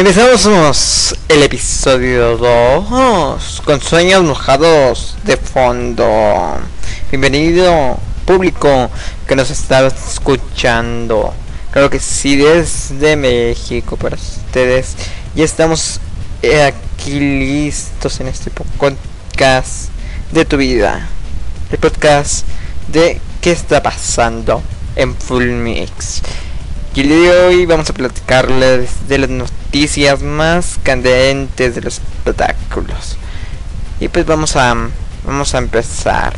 Empezamos el episodio 2 con sueños mojados de fondo. Bienvenido público que nos está escuchando. Claro que sí, desde México para ustedes. Ya estamos eh, aquí listos en este po- podcast de tu vida. El podcast de qué está pasando en Full Mix. De hoy vamos a platicarles de las noticias más candentes de los espectáculos. Y pues vamos a vamos a empezar.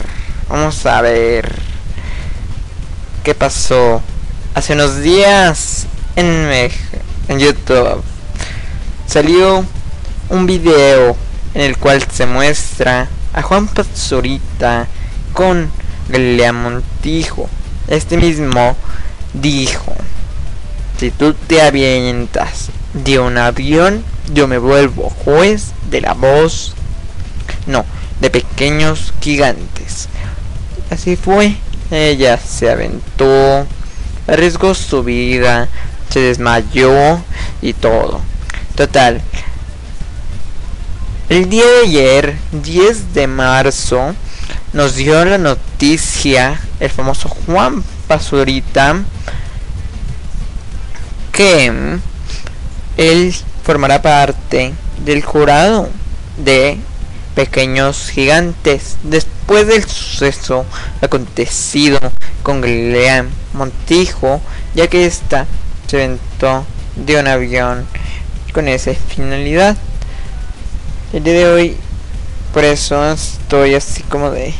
Vamos a ver qué pasó hace unos días en en YouTube. Salió un video en el cual se muestra a Juan Pazurita con Galilea Montijo. Este mismo dijo si tú te avientas de un avión, yo me vuelvo juez de la voz. No, de pequeños gigantes. Así fue. Ella se aventó, arriesgó su vida, se desmayó y todo. Total. El día de ayer, 10 de marzo, nos dio la noticia el famoso Juan Pazurita que mm, él formará parte del jurado de Pequeños Gigantes después del suceso acontecido con Galilea Montijo, ya que ésta se aventó de un avión con esa finalidad. El día de hoy, por eso estoy así como de,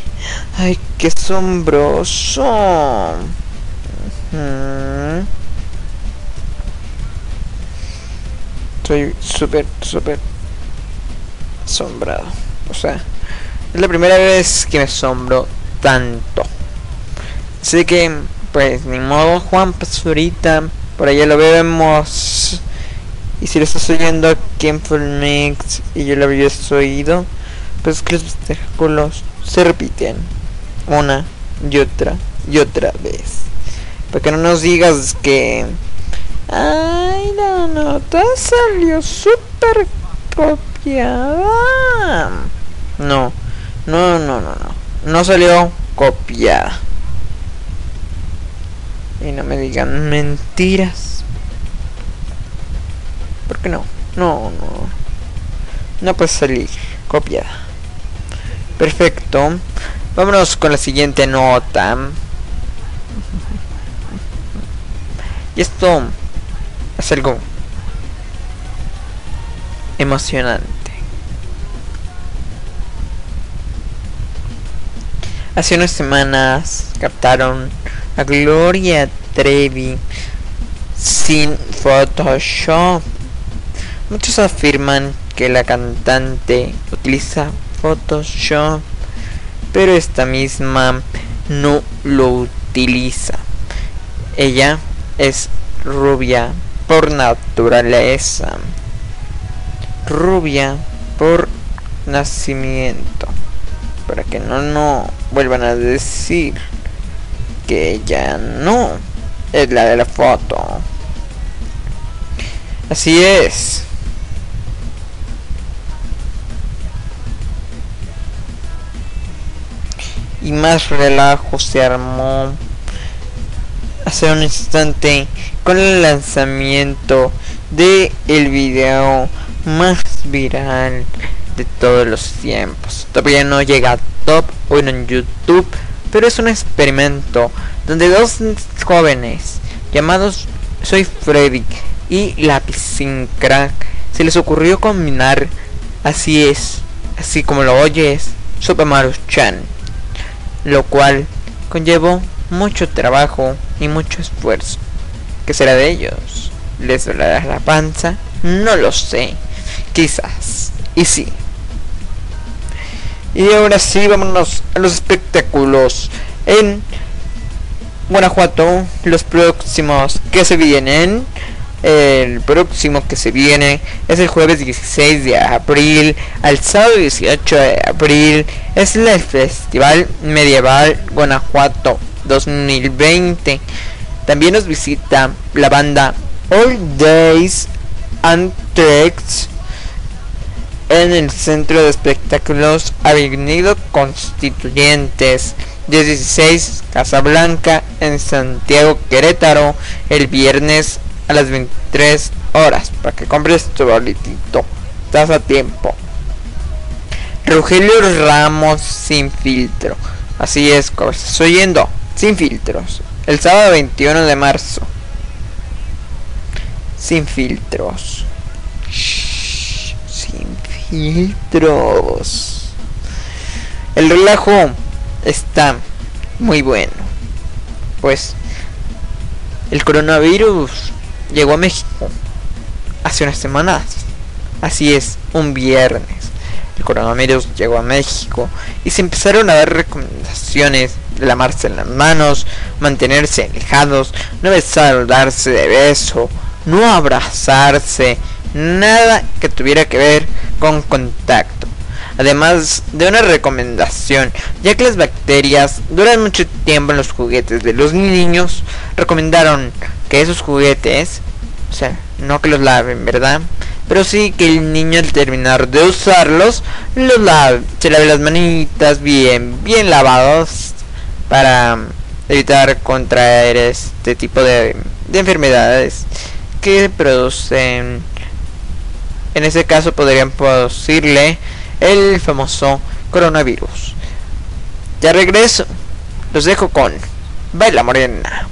ay, qué asombroso. Ujú. Estoy súper, súper asombrado. O sea, es la primera vez que me asombro tanto. Así que, pues, ni modo, Juan Pazurita. Por allá lo vemos. Y si lo estás oyendo aquí en Full Mix y yo lo había oído, pues que los espectáculos se repiten una y otra y otra vez. Para que no nos digas que Ay, la nota salió súper copiada. No, no, no, no, no. No salió copiada. Y no me digan mentiras. ¿Por qué no? No, no. No puede salir copiada. Perfecto. Vámonos con la siguiente nota. Y esto es algo emocionante. Hace unas semanas captaron a Gloria Trevi sin Photoshop. Muchos afirman que la cantante utiliza Photoshop, pero esta misma no lo utiliza. Ella es rubia por naturaleza, rubia por nacimiento, para que no no vuelvan a decir que ella no es la de la foto. Así es. Y más relajo se armó hace un instante con el lanzamiento de el video más viral de todos los tiempos. Todavía no llega a top o en YouTube, pero es un experimento donde dos jóvenes llamados Soy Freddy y Lapicin Crack se les ocurrió combinar así es, así como lo oyes, Super Mario Chan, lo cual conllevó mucho trabajo y mucho esfuerzo. ¿Qué será de ellos? ¿Les dolerá la panza? No lo sé. Quizás. Y sí. Y ahora sí, vámonos a los espectáculos en Guanajuato. Los próximos que se vienen. El próximo que se viene es el jueves 16 de abril al sábado 18 de abril. Es el Festival Medieval Guanajuato 2020. También nos visita la banda All Days and Tricks en el Centro de Espectáculos Avenida Constituyentes 16 Casablanca en Santiago Querétaro el viernes a las 23 horas. Para que compres tu boletito estás a tiempo. Rogelio Ramos sin filtro. Así es como estás oyendo sin filtros. El sábado 21 de marzo. Sin filtros. Sin filtros. El relajo está muy bueno. Pues el coronavirus llegó a México hace unas semanas. Así es un viernes. El coronavirus llegó a México y se empezaron a dar recomendaciones lavarse las manos, mantenerse alejados, no darse de beso, no abrazarse, nada que tuviera que ver con contacto. Además de una recomendación, ya que las bacterias duran mucho tiempo en los juguetes de los niños, recomendaron que esos juguetes, o sea, no que los laven, ¿verdad? Pero sí que el niño al terminar de usarlos, los lave, se lave las manitas bien, bien lavados para evitar contraer este tipo de, de enfermedades que producen en ese caso podrían producirle el famoso coronavirus. Ya regreso los dejo con Baila Morena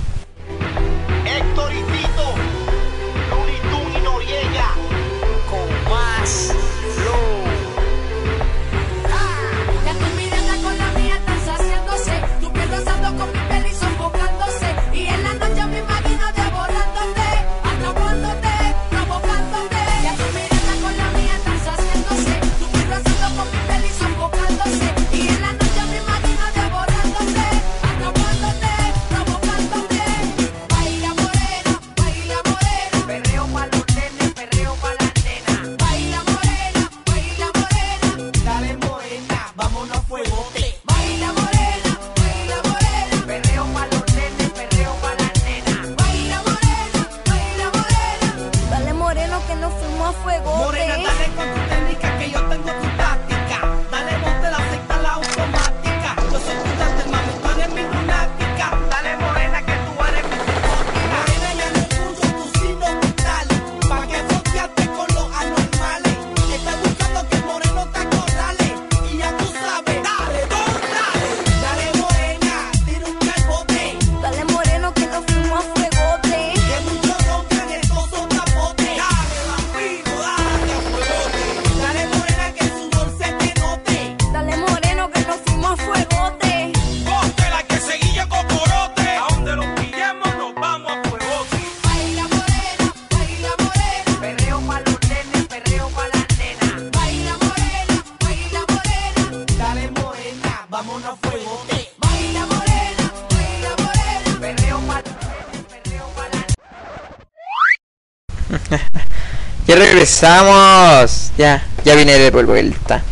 regresamos. Ya, ya vine de vuelta.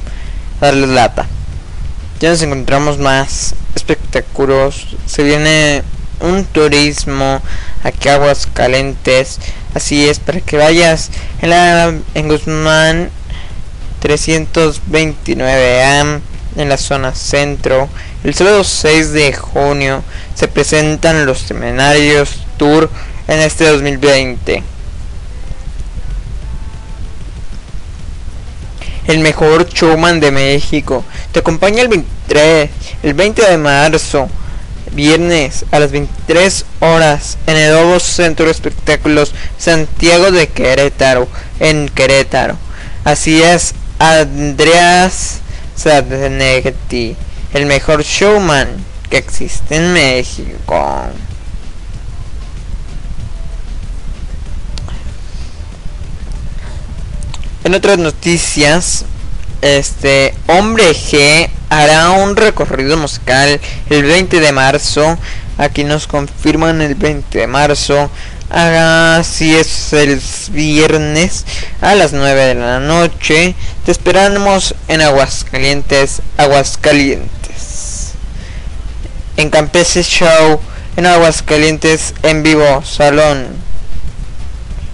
Darles lata. Ya nos encontramos más espectáculos. Se viene un turismo aquí a Aguascalientes. Así es, para que vayas en, la, en Guzmán 329A en la zona centro. El sábado 6 de junio se presentan los seminarios tour en este 2020. El mejor showman de México. Te acompaña el 23, el 20 de marzo, viernes a las 23 horas en el nuevo Centro de Espectáculos Santiago de Querétaro, en Querétaro. Así es, Andreas Sadnegti, el mejor showman que existe en México. En otras noticias, este Hombre G hará un recorrido musical el 20 de marzo. Aquí nos confirman el 20 de marzo. Así es el viernes a las 9 de la noche. Te esperamos en Aguascalientes, Aguascalientes. En Campese Show, en Aguascalientes, en vivo, salón.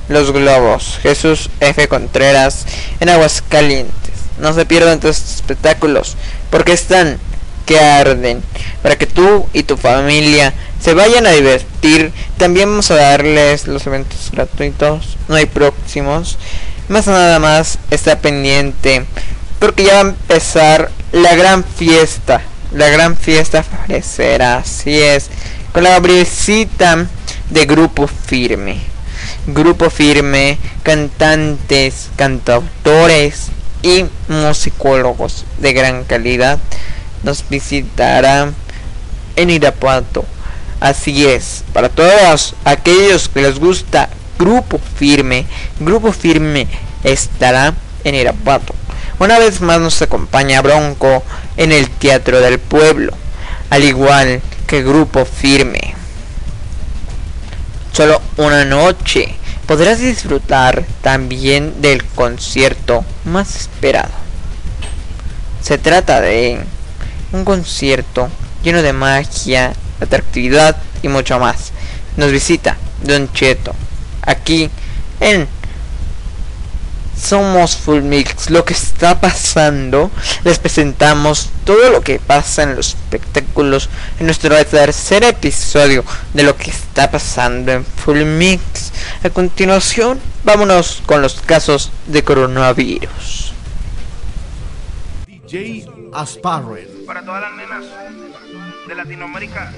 Los Globos, Jesús F. Contreras, en Aguascalientes. No se pierdan estos espectáculos, porque están que arden, para que tú y tu familia se vayan a divertir. También vamos a darles los eventos gratuitos, no hay próximos. Más nada más está pendiente, porque ya va a empezar la gran fiesta, la gran fiesta fresera, así es, con la brisita de grupo firme grupo firme, cantantes, cantautores y musicólogos de gran calidad nos visitarán en Irapuato. Así es, para todos aquellos que les gusta Grupo Firme, Grupo Firme estará en Irapuato. Una vez más nos acompaña Bronco en el Teatro del Pueblo, al igual que Grupo Firme solo una noche. Podrás disfrutar también del concierto más esperado. Se trata de un concierto lleno de magia, atractividad y mucho más. Nos visita Don Cheto aquí en somos Full Mix, lo que está pasando. Les presentamos todo lo que pasa en los espectáculos en nuestro tercer episodio de lo que está pasando en Full Mix. A continuación, vámonos con los casos de coronavirus. DJ Asparren. Para todas las nenas de Latinoamérica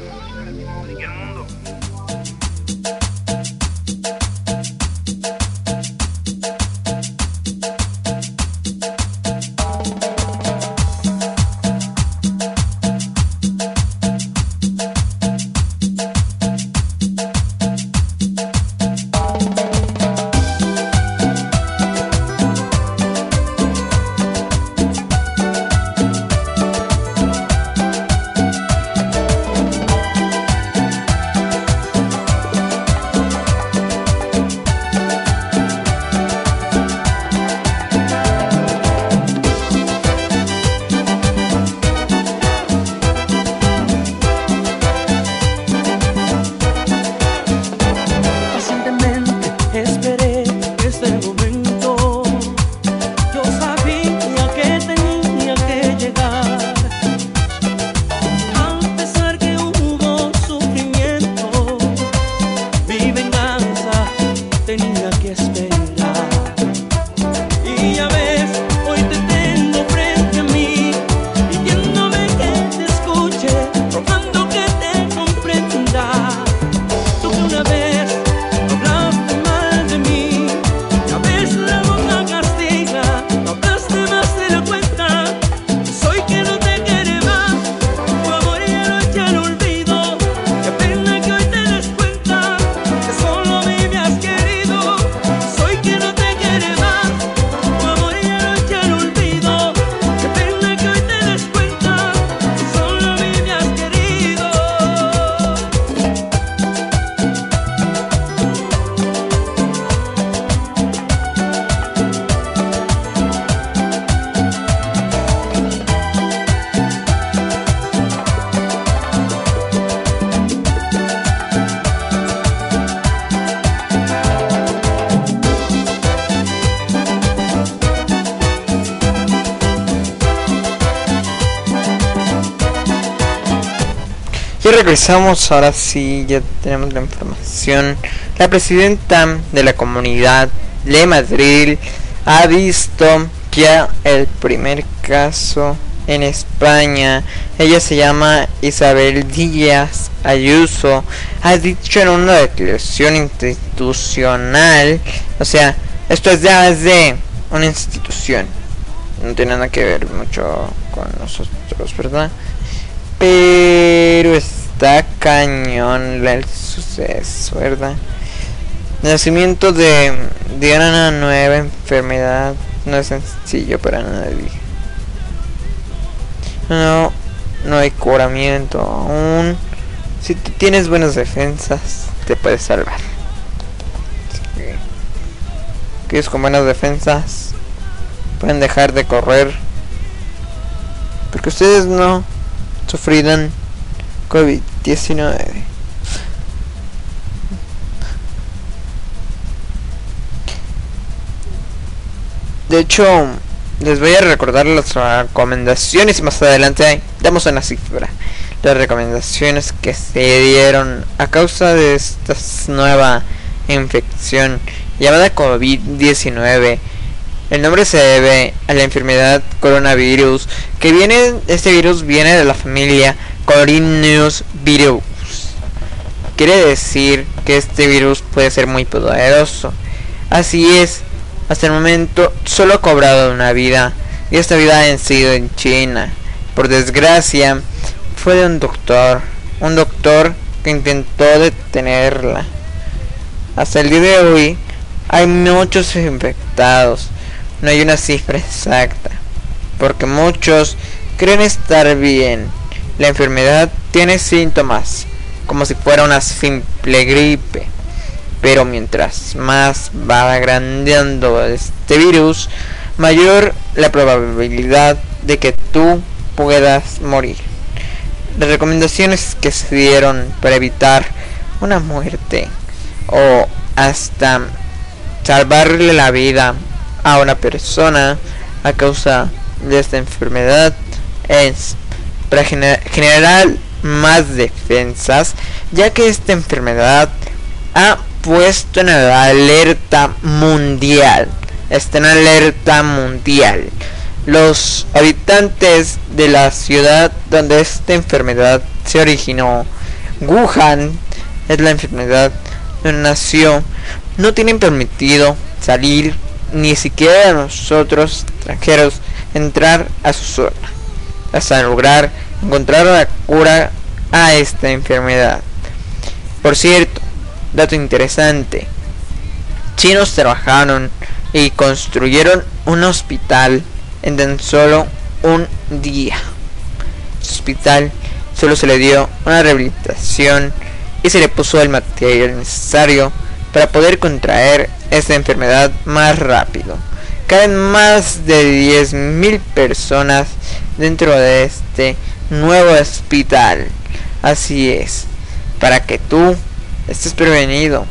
regresamos, ahora sí, ya tenemos la información. La presidenta de la comunidad de Madrid ha visto ya el primer caso en España. Ella se llama Isabel Díaz Ayuso. Ha dicho en una declaración institucional, o sea, esto es ya es de una institución. No tiene nada que ver mucho con nosotros, ¿verdad? Pero está cañón el suceso, ¿verdad? Nacimiento de, de una nueva enfermedad no es sencillo para nadie. No, no hay curamiento aún. Si tienes buenas defensas, te puedes salvar. Que es con buenas defensas pueden dejar de correr. Porque ustedes no sufrirán COVID-19. De hecho, les voy a recordar las recomendaciones y más adelante damos una cifra. Las recomendaciones que se dieron a causa de esta nueva infección llamada COVID-19. El nombre se debe a la enfermedad coronavirus, que viene, este virus viene de la familia Coronavirus virus. Quiere decir que este virus puede ser muy poderoso. Así es, hasta el momento solo ha cobrado una vida y esta vida ha sido en China. Por desgracia, fue de un doctor, un doctor que intentó detenerla. Hasta el día de hoy hay muchos infectados. No hay una cifra exacta, porque muchos creen estar bien. La enfermedad tiene síntomas, como si fuera una simple gripe pero mientras más va agrandando este virus, mayor la probabilidad de que tú puedas morir. Las recomendaciones que se dieron para evitar una muerte o hasta salvarle la vida a una persona a causa de esta enfermedad es para generar más defensas ya que esta enfermedad ha puesto en alerta mundial. Está en alerta mundial. Los habitantes de la ciudad donde esta enfermedad se originó, Wuhan, es la enfermedad donde nació, no tienen permitido salir ni siquiera nosotros extranjeros entrar a su zona hasta lograr encontrar la cura a esta enfermedad. Por cierto, Dato interesante. Chinos trabajaron y construyeron un hospital en tan solo un día. hospital solo se le dio una rehabilitación y se le puso el material necesario para poder contraer esta enfermedad más rápido. Caen más de 10.000 personas dentro de este nuevo hospital. Así es, para que tú estés prevenido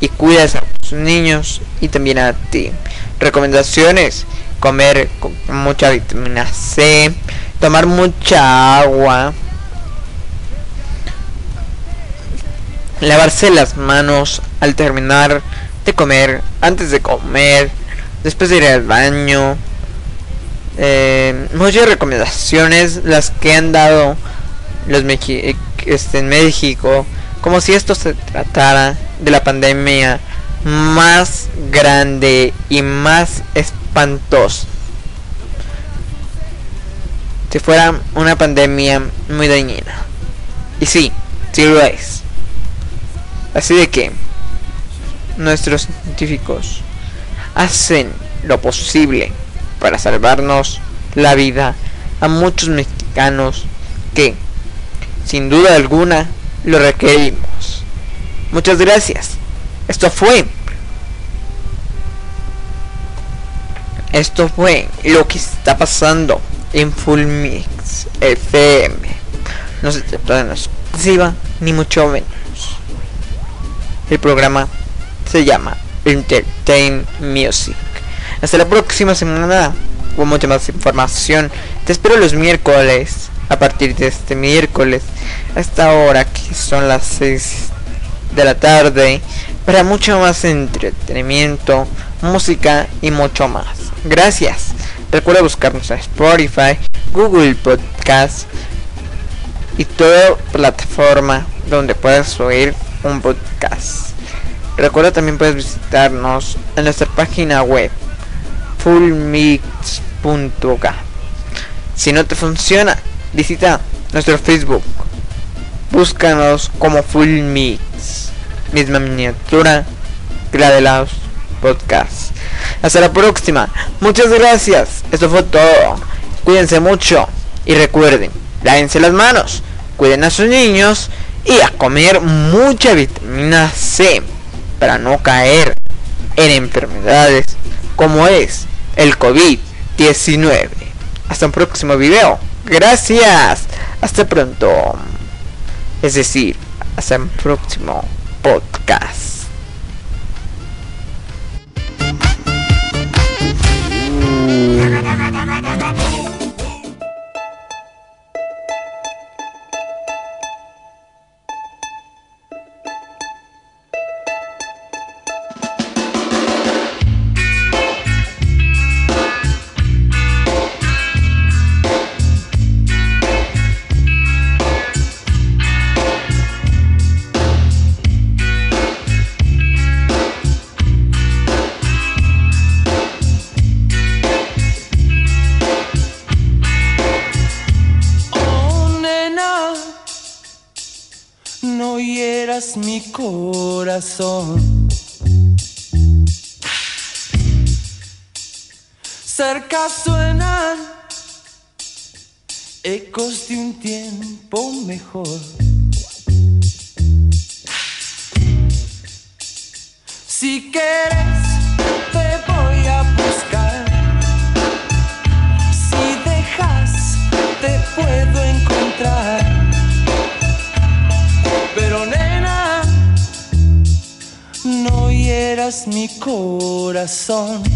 y cuidas a tus niños y también a ti. Recomendaciones: comer con mucha vitamina C, tomar mucha agua, lavarse las manos al terminar de comer, antes de comer, después de ir al baño. Eh, muchas recomendaciones las que han dado los este, en México como si esto se tratara de la pandemia más grande y más espantosa. Si fuera una pandemia muy dañina. Y sí, sí lo es. Así de que nuestros científicos hacen lo posible para salvarnos la vida a muchos mexicanos que, sin duda alguna, lo requerimos. Muchas gracias. Esto fue. Esto fue lo que está pasando en Full Mix FM. No se trata de exclusiva, ni mucho menos. El programa se llama Entertain Music. Hasta la próxima semana con mucha más información. Te espero los miércoles a partir de este miércoles a esta hora que son las 6 de la tarde para mucho más entretenimiento, música y mucho más. Gracias. Recuerda buscarnos en Spotify, Google Podcast y toda plataforma donde puedas oír un podcast. Recuerda también puedes visitarnos en nuestra página web fullmix.k. Si no te funciona, visita nuestro Facebook. Búscanos como Full Mix. Misma miniatura que la de los podcasts. Hasta la próxima. Muchas gracias. Esto fue todo. Cuídense mucho. Y recuerden, lávense las manos. Cuiden a sus niños. Y a comer mucha vitamina C. Para no caer en enfermedades como es el COVID-19. Hasta un próximo video. Gracias. Hasta pronto. Es decir, hasta un próximo podcast. Cerca suenan ecos de un tiempo mejor. Si quieres, te voy a buscar. Si dejas, te puedo encontrar. Pero nena, no hieras mi corazón.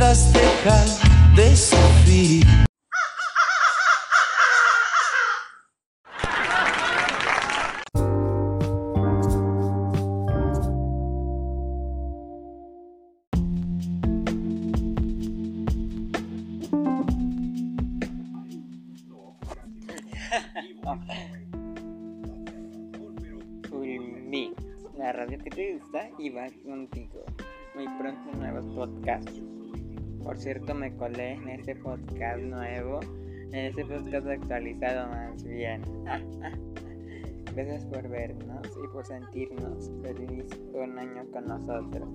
Puedas dejar de sufrir. La radio te gusta y va contigo. Muy pronto nuevos podcasts por cierto me colé en este podcast nuevo, en este podcast actualizado más bien. Gracias por vernos y por sentirnos feliz un año con nosotros.